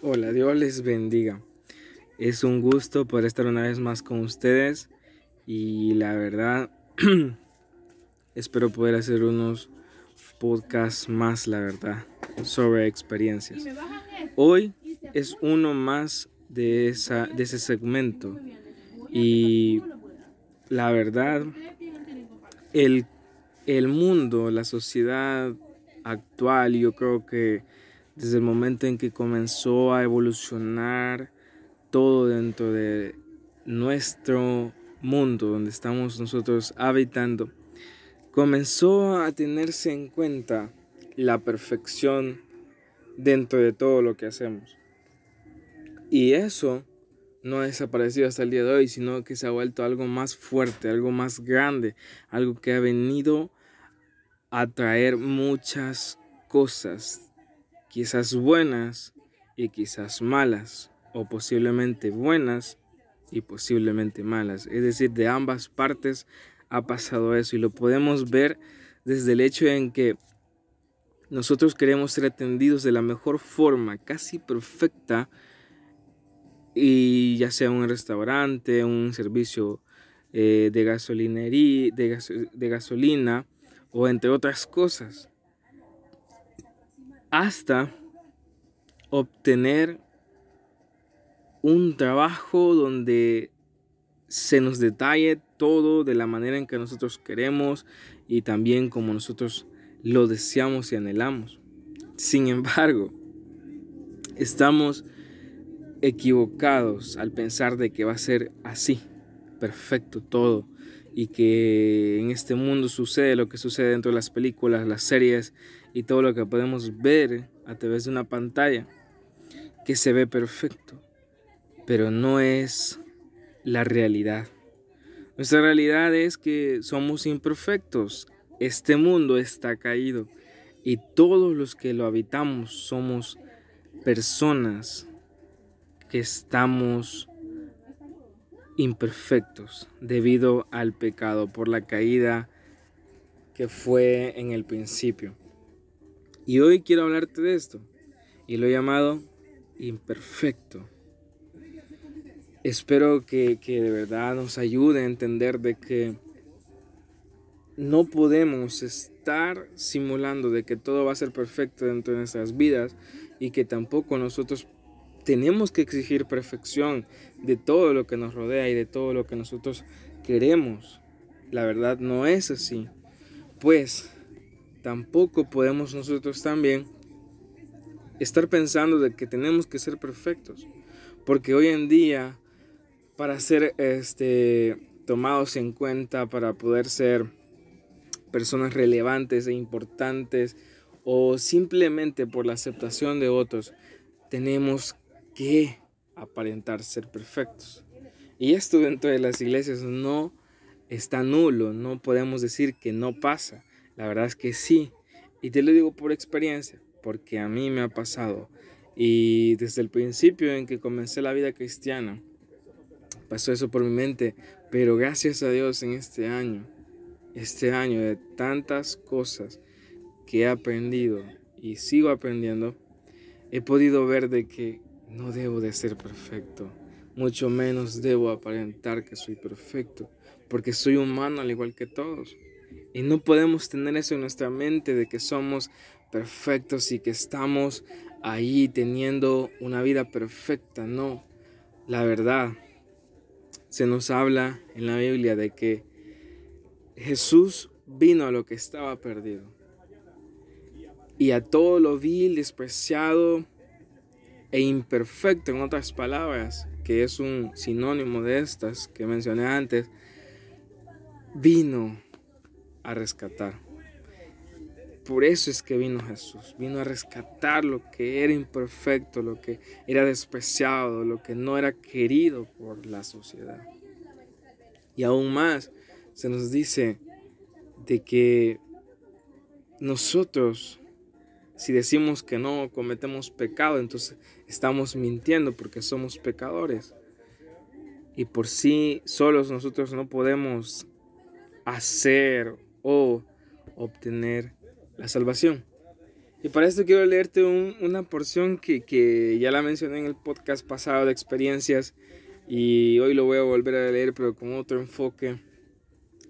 Hola, Dios les bendiga. Es un gusto poder estar una vez más con ustedes y la verdad espero poder hacer unos podcasts más, la verdad, sobre experiencias. Hoy es uno más de, esa, de ese segmento y la verdad, el, el mundo, la sociedad actual, yo creo que desde el momento en que comenzó a evolucionar todo dentro de nuestro mundo donde estamos nosotros habitando, comenzó a tenerse en cuenta la perfección dentro de todo lo que hacemos. Y eso no ha desaparecido hasta el día de hoy, sino que se ha vuelto algo más fuerte, algo más grande, algo que ha venido a traer muchas cosas, quizás buenas y quizás malas, o posiblemente buenas y posiblemente malas. Es decir, de ambas partes ha pasado eso y lo podemos ver desde el hecho en que nosotros queremos ser atendidos de la mejor forma, casi perfecta, y ya sea un restaurante, un servicio eh, de gasolinería, de gasolina o entre otras cosas, hasta obtener un trabajo donde se nos detalle todo de la manera en que nosotros queremos y también como nosotros lo deseamos y anhelamos. Sin embargo, estamos equivocados al pensar de que va a ser así, perfecto todo, y que en este mundo sucede lo que sucede dentro de las películas, las series y todo lo que podemos ver a través de una pantalla, que se ve perfecto, pero no es la realidad. Nuestra realidad es que somos imperfectos. Este mundo está caído y todos los que lo habitamos somos personas que estamos imperfectos debido al pecado por la caída que fue en el principio. Y hoy quiero hablarte de esto y lo he llamado imperfecto. Espero que, de verdad nos ayude a entender de que no podemos estar simulando de que todo va a ser perfecto dentro de nuestras vidas y que tampoco nosotros tenemos que exigir perfección de todo lo que nos rodea y de todo lo que nosotros queremos. La verdad no es así. Pues tampoco podemos nosotros también estar pensando de que tenemos que ser perfectos. Porque hoy en día para ser este, tomados en cuenta, para poder ser personas relevantes e importantes o simplemente por la aceptación de otros, tenemos que aparentar ser perfectos. Y esto dentro de las iglesias no está nulo, no podemos decir que no pasa. La verdad es que sí. Y te lo digo por experiencia, porque a mí me ha pasado. Y desde el principio en que comencé la vida cristiana, pasó eso por mi mente, pero gracias a Dios en este año, este año de tantas cosas que he aprendido y sigo aprendiendo, he podido ver de que no debo de ser perfecto, mucho menos debo aparentar que soy perfecto, porque soy humano al igual que todos. Y no podemos tener eso en nuestra mente de que somos perfectos y que estamos ahí teniendo una vida perfecta. No, la verdad se nos habla en la Biblia de que Jesús vino a lo que estaba perdido y a todo lo vil, despreciado e imperfecto, en otras palabras, que es un sinónimo de estas que mencioné antes, vino a rescatar. Por eso es que vino Jesús, vino a rescatar lo que era imperfecto, lo que era despreciado, lo que no era querido por la sociedad. Y aún más se nos dice de que nosotros, si decimos que no cometemos pecado, entonces estamos mintiendo porque somos pecadores. Y por sí solos nosotros no podemos hacer o obtener la salvación. Y para esto quiero leerte una porción que, que, ya la mencioné en el podcast pasado de experiencias y hoy lo voy a volver a leer pero con otro enfoque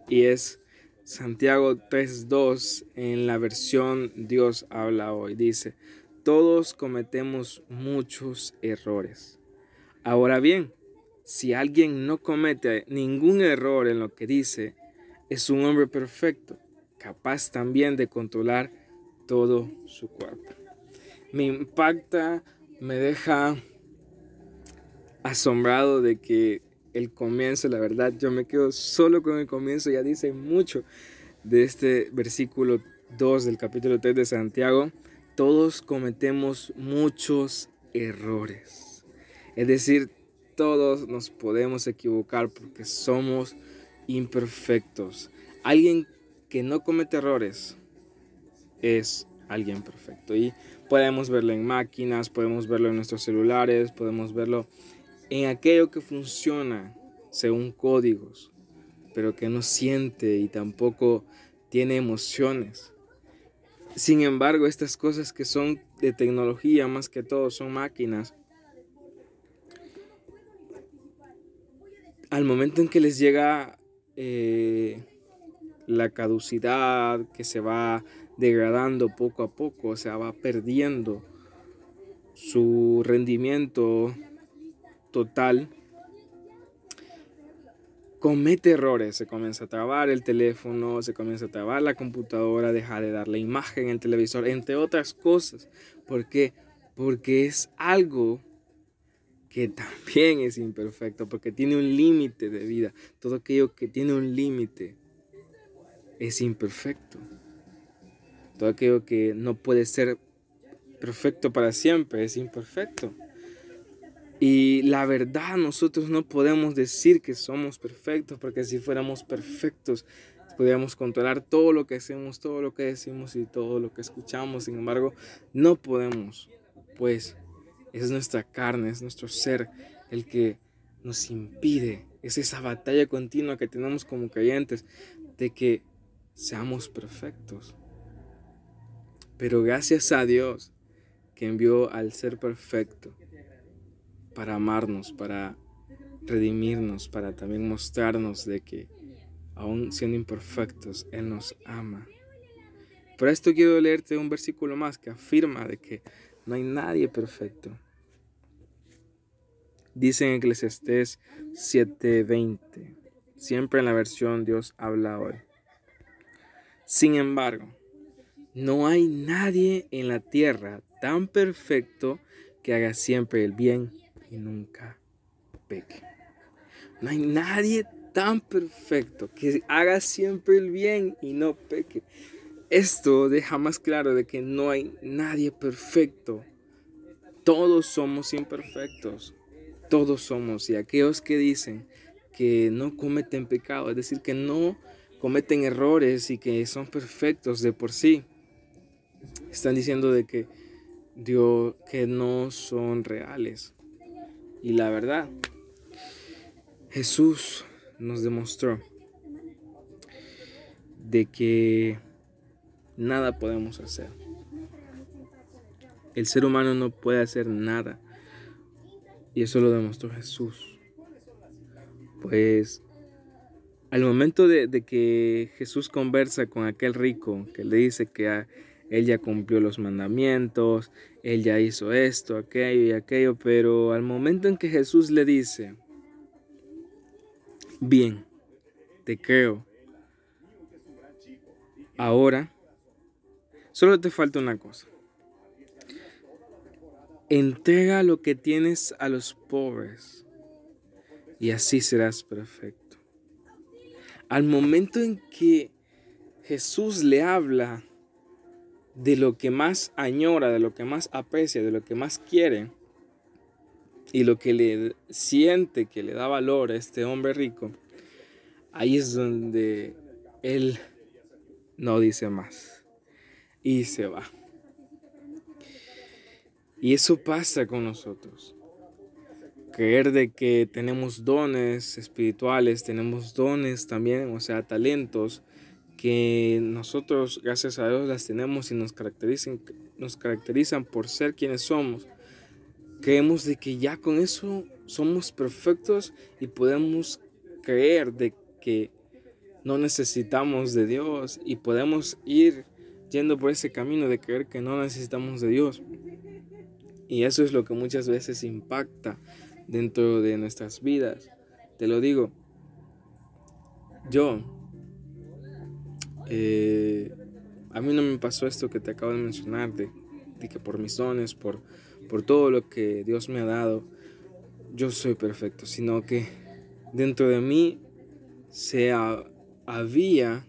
y es Santiago 3.2 en la versión Dios habla hoy. Dice, todos cometemos muchos errores. Ahora bien, si alguien no comete ningún error en lo que dice, es un hombre perfecto, capaz también de controlar todo su cuerpo. Me impacta, me deja asombrado de que el comienzo, la verdad, yo me quedo solo con el comienzo, ya dice mucho de este versículo 2 del capítulo 3 de Santiago. Todos cometemos muchos errores. Es decir, todos nos podemos equivocar porque somos imperfectos. Alguien que no comete errores es alguien perfecto. Y podemos verlo en máquinas, podemos verlo en nuestros celulares, podemos verlo en aquello que funciona según códigos, pero que no siente y tampoco tiene emociones. Sin embargo, estas cosas que son de tecnología más que todo son máquinas. Al momento en que les llega eh, la caducidad, que se va degradando poco a poco, o sea, va perdiendo su rendimiento total, comete errores, se comienza a trabar el teléfono, se comienza a trabar la computadora, deja de dar la imagen el televisor, entre otras cosas. ¿Por qué? Porque es algo que también es imperfecto, porque tiene un límite de vida. Todo aquello que tiene un límite es imperfecto. Todo aquello que no puede ser perfecto para siempre es imperfecto. Y la verdad, nosotros no podemos decir que somos perfectos, porque si fuéramos perfectos, podríamos controlar todo lo que hacemos, todo lo que decimos y todo lo que escuchamos. Sin embargo, no podemos, pues es nuestra carne, es nuestro ser el que nos impide. Es esa batalla continua que tenemos como creyentes de que seamos perfectos. Pero gracias a Dios que envió al ser perfecto para amarnos, para redimirnos, para también mostrarnos de que aún siendo imperfectos, Él nos ama. Por esto quiero leerte un versículo más que afirma de que no hay nadie perfecto. Dice en Eclesiastés 7:20, siempre en la versión Dios habla hoy. Sin embargo, no hay nadie en la tierra tan perfecto que haga siempre el bien y nunca peque. No hay nadie tan perfecto que haga siempre el bien y no peque. Esto deja más claro de que no hay nadie perfecto. Todos somos imperfectos. Todos somos. Y aquellos que dicen que no cometen pecado, es decir, que no cometen errores y que son perfectos de por sí, están diciendo de que Dios que no son reales. Y la verdad, Jesús nos demostró de que nada podemos hacer. El ser humano no puede hacer nada. Y eso lo demostró Jesús. Pues al momento de, de, que Jesús conversa con aquel rico que le dice que él ya cumplió los mandamientos, él ya hizo esto, aquello y aquello, pero al momento en que Jesús le dice, bien, te creo, ahora solo te falta una cosa. Entrega lo que tienes a los pobres y así serás perfecto. Al momento en que Jesús le habla de lo que más añora, de lo que más aprecia, de lo que más quiere y lo que le siente que le da valor a este hombre rico, ahí es donde él no dice más y se va. Y eso pasa con nosotros. creer de que tenemos dones espirituales, tenemos dones también, o sea, talentos que nosotros, gracias a Dios, las tenemos y nos caracterizan, nos caracterizan por ser quienes somos. Creemos de que ya con eso somos perfectos y podemos creer de que no necesitamos de Dios y podemos ir yendo por ese camino de creer que no necesitamos de Dios. Y eso es lo que muchas veces impacta dentro de nuestras vidas. Te lo digo, yo, eh, a mí no me pasó esto que te acabo de mencionar, de, que por mis dones, por, por todo lo que Dios me ha dado, yo soy perfecto, sino que dentro de mí se había,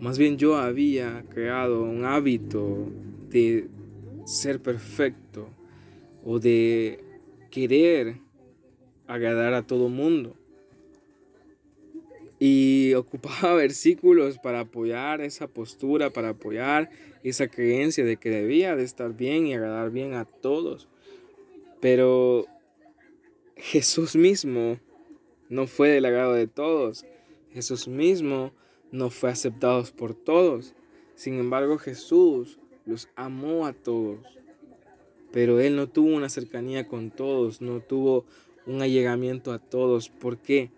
más bien yo había creado un hábito de ser perfecto o de querer agradar a todo mundo. Y ocupaba versículos para apoyar esa postura, para apoyar esa creencia de que debía de estar bien y agradar bien a todos. Pero Jesús mismo no fue del agrado de todos. Jesús mismo no fue aceptado por todos. Sin embargo, Jesús los amó a todos. Pero Él no tuvo una cercanía con todos, no tuvo un allegamiento a todos. ¿Por qué?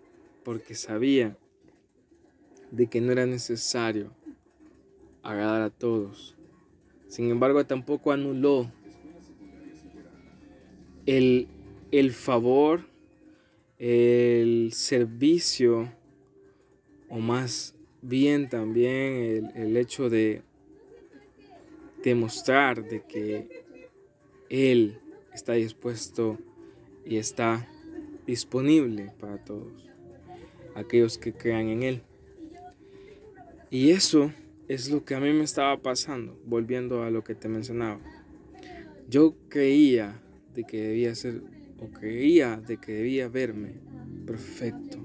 Porque sabía de que no era necesario agradar a todos. Sin embargo, tampoco anuló el, el favor, el servicio, o más bien también el, el hecho de demostrar de que Él está dispuesto y está disponible para todos aquellos que crean en Él. Y eso es lo que a mí me estaba pasando, volviendo a lo que te mencionaba. Yo creía de que debía ser, o creía de que debía verme perfecto.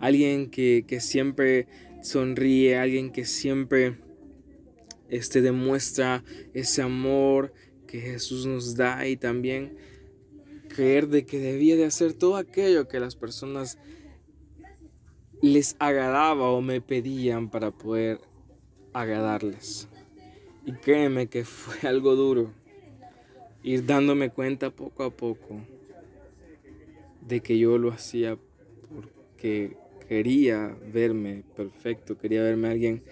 Alguien que, siempre sonríe, alguien que siempre este, demuestra ese amor que Jesús nos da y también creer de que debía de hacer todo aquello que las personas les agradaba o me pedían para poder agradarles. Y créeme que fue algo duro ir dándome cuenta poco a poco de que yo lo hacía porque quería verme perfecto, quería verme alguien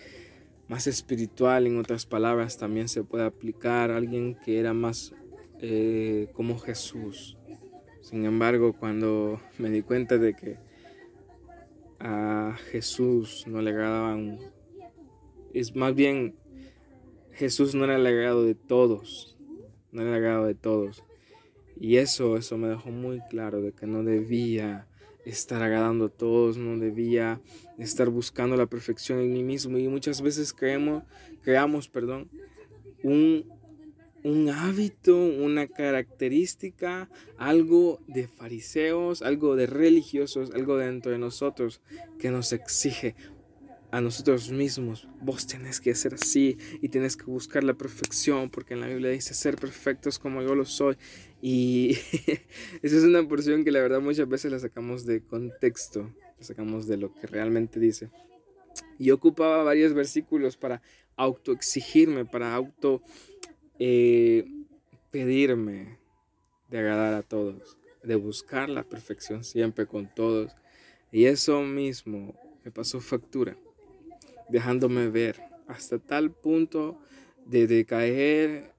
más espiritual, en otras palabras también se puede aplicar, alguien que era más eh, como Jesús. Sin embargo, cuando me di cuenta de que a Jesús no le agradaban. Es más bien, Jesús no era el agrado de todos, no era el agrado de todos. Y eso, eso me dejó muy claro de que no debía estar agradando a todos, no debía estar buscando la perfección en mí mismo. Y muchas veces creemos, creamos, perdón, un un hábito, una característica, algo de fariseos, algo de religiosos, algo dentro de nosotros que nos exige a nosotros mismos. Vos tenés que ser así y tenés que buscar la perfección porque en la Biblia dice ser perfectos como yo lo soy. Y esa es una porción que la verdad muchas veces la sacamos de contexto, la sacamos de lo que realmente dice. Y ocupaba varios versículos para autoexigirme, para auto eh, pedirme de agradar a todos, de buscar la perfección siempre con todos. Y eso mismo me pasó factura, dejándome ver hasta tal punto de, de caer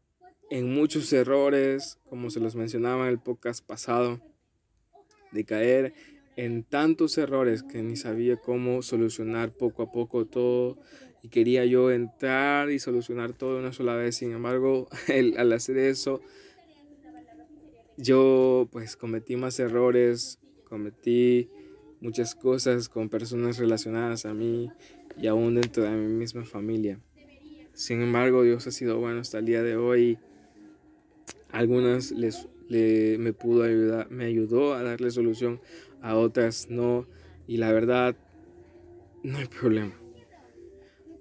en muchos errores, como se los mencionaba en el podcast pasado, de caer en tantos errores que ni sabía cómo solucionar poco a poco todo y quería yo entrar y solucionar todo una sola vez. Sin embargo, al hacer eso, yo pues cometí más errores, cometí muchas cosas con personas relacionadas a mí y aún dentro de mi misma familia. Sin embargo, Dios ha sido bueno hasta el día de hoy. Algunas les, me pudo ayudar, me ayudó a darle solución, a otras no. Y la verdad, no hay problema.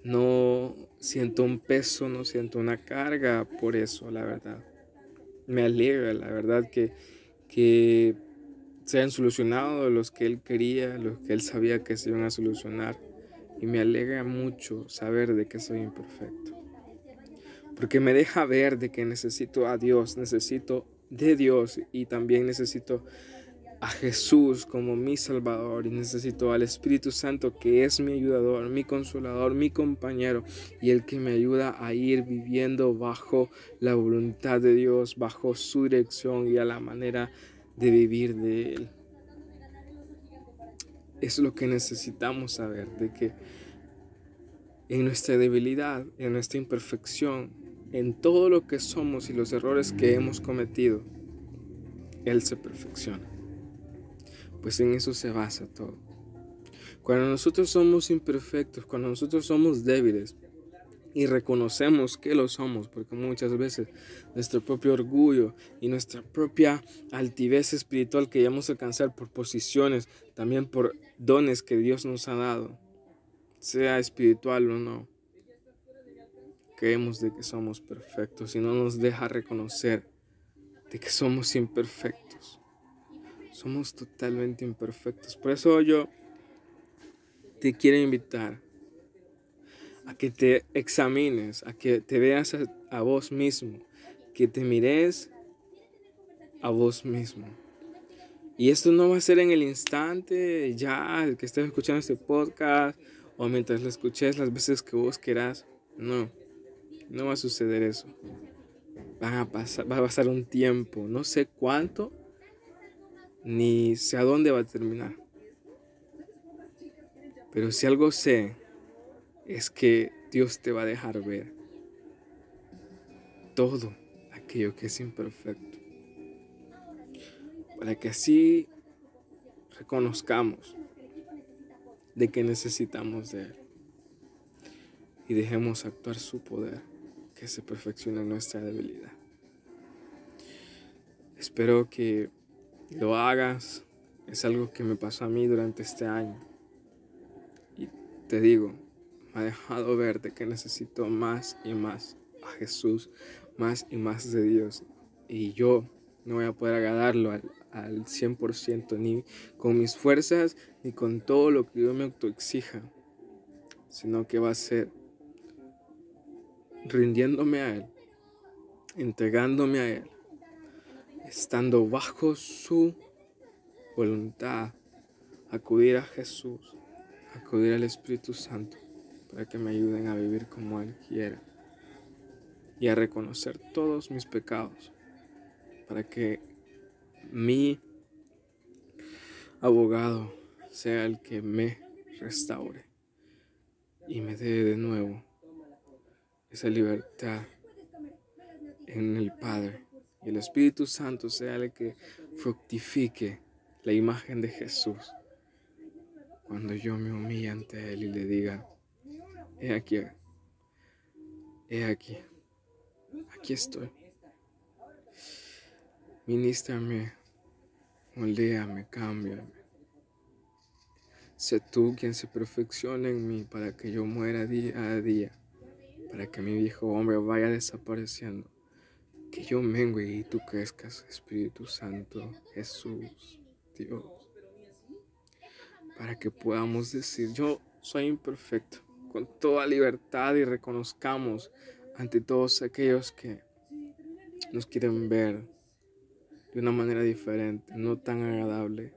No siento un peso, no siento una carga por eso, la verdad. Me alegra, la verdad, que, que se han solucionado los que Él quería, los que Él sabía que se iban a solucionar. Y me alegra mucho saber de que soy imperfecto. Porque me deja ver de que necesito a Dios, necesito de Dios y también necesito a Jesús como mi Salvador y necesito al Espíritu Santo que es mi ayudador, mi consolador, mi compañero y el que me ayuda a ir viviendo bajo la voluntad de Dios, bajo su dirección y a la manera de vivir de Él. Es lo que necesitamos saber, de que en nuestra debilidad, en nuestra imperfección, en todo lo que somos y los errores que hemos cometido, Él se perfecciona pues en eso se basa todo. Cuando nosotros somos imperfectos, cuando nosotros somos débiles y reconocemos que lo somos, porque muchas veces nuestro propio orgullo y nuestra propia altivez espiritual que llegamos a alcanzar por posiciones, también por dones que Dios nos ha dado, sea espiritual o no, creemos de que somos perfectos y no nos deja reconocer de que somos imperfectos. Somos totalmente imperfectos. Por eso yo te quiero invitar a que te examines, a que te veas a, vos mismo, que te mires a vos mismo. Y esto no va a ser en el instante, ya, el que estés escuchando este podcast, o mientras lo escuches las veces que vos quieras. No, no va a suceder eso. Va a pasar, va a pasar un tiempo, no sé cuánto, ni sé a dónde va a terminar. Pero si algo sé, es que Dios te va a dejar ver todo aquello que es imperfecto. Para que así reconozcamos de que necesitamos de Él. Y dejemos actuar su poder, que se perfeccione nuestra debilidad. Espero que lo hagas. Es algo que me pasó a mí durante este año. Y te digo, me ha dejado verte que necesito más y más a Jesús, más y más de Dios. Y yo no voy a poder agradarlo al, al 100%, ni con mis fuerzas, ni con todo lo que yo me autoexija, sino que va a ser rindiéndome a Él, entregándome a Él estando bajo su voluntad, acudir a Jesús, acudir al Espíritu Santo para que me ayuden a vivir como Él quiera y a reconocer todos mis pecados para que mi abogado sea el que me restaure y me dé de nuevo esa libertad en el Padre y el Espíritu Santo sea el que fructifique la imagen de Jesús. Cuando yo me humille ante Él y le diga, he aquí, he aquí, aquí estoy. Ministrame, moldéame, cámbiame. Sé tú quien se perfeccione en mí para que yo muera día a día, para que mi viejo hombre vaya desapareciendo que yo mengue y tú crezcas, Espíritu Santo, Jesús, Dios, para que podamos decir, yo soy imperfecto, con toda libertad y reconozcamos ante todos aquellos que nos quieren ver de una manera diferente, no tan agradable,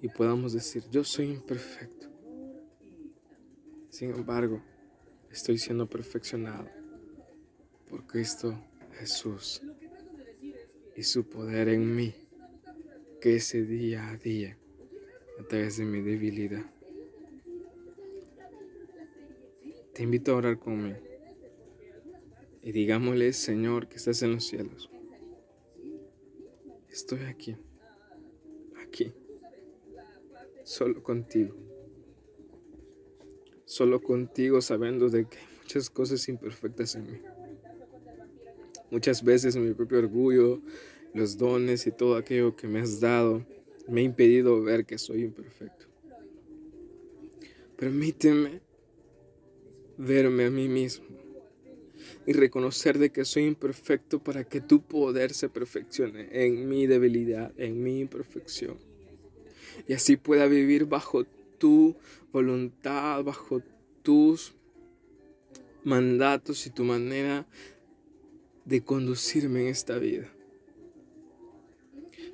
y podamos decir, yo soy imperfecto. Sin embargo, estoy siendo perfeccionado por Cristo Jesús y su poder en mí, que ese día a día, a través de mi debilidad. Te invito a orar conmigo y digámosle, Señor, que estás en los cielos. Estoy aquí, aquí, solo contigo. Solo contigo sabiendo de que hay muchas cosas imperfectas en mí. Muchas veces mi propio orgullo, los dones y todo aquello que me has dado me ha impedido ver que soy imperfecto. Permíteme verme a mí mismo y reconocer de que soy imperfecto para que tu poder se perfeccione en mi debilidad, en mi imperfección. Y así pueda vivir bajo tu voluntad, bajo tus mandatos y tu manera de conducirme en esta vida.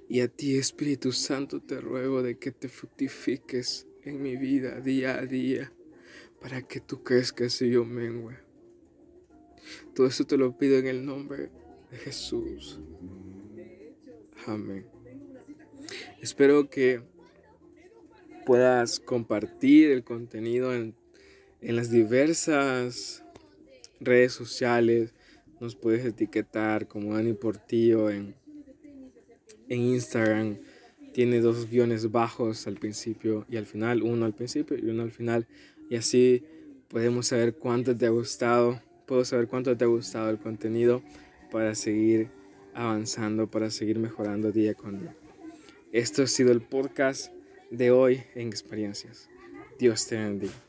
Y a ti, Espíritu Santo, te ruego de que te fructifiques en mi vida día a día para que tú crezcas y yo mengue. Todo eso te lo pido en el nombre de Jesús. Amén. Espero que puedas compartir el contenido en, en las diversas redes sociales. Nos puedes etiquetar como Dani Portillo en, en Instagram. Tiene dos guiones bajos al principio y al final, uno al principio y uno al final. Y así podemos saber cuánto te ha gustado, puedo saber cuánto te ha gustado el contenido para seguir avanzando, para seguir mejorando día con día. Esto ha sido el podcast de hoy en experiencias. Dios te bendiga.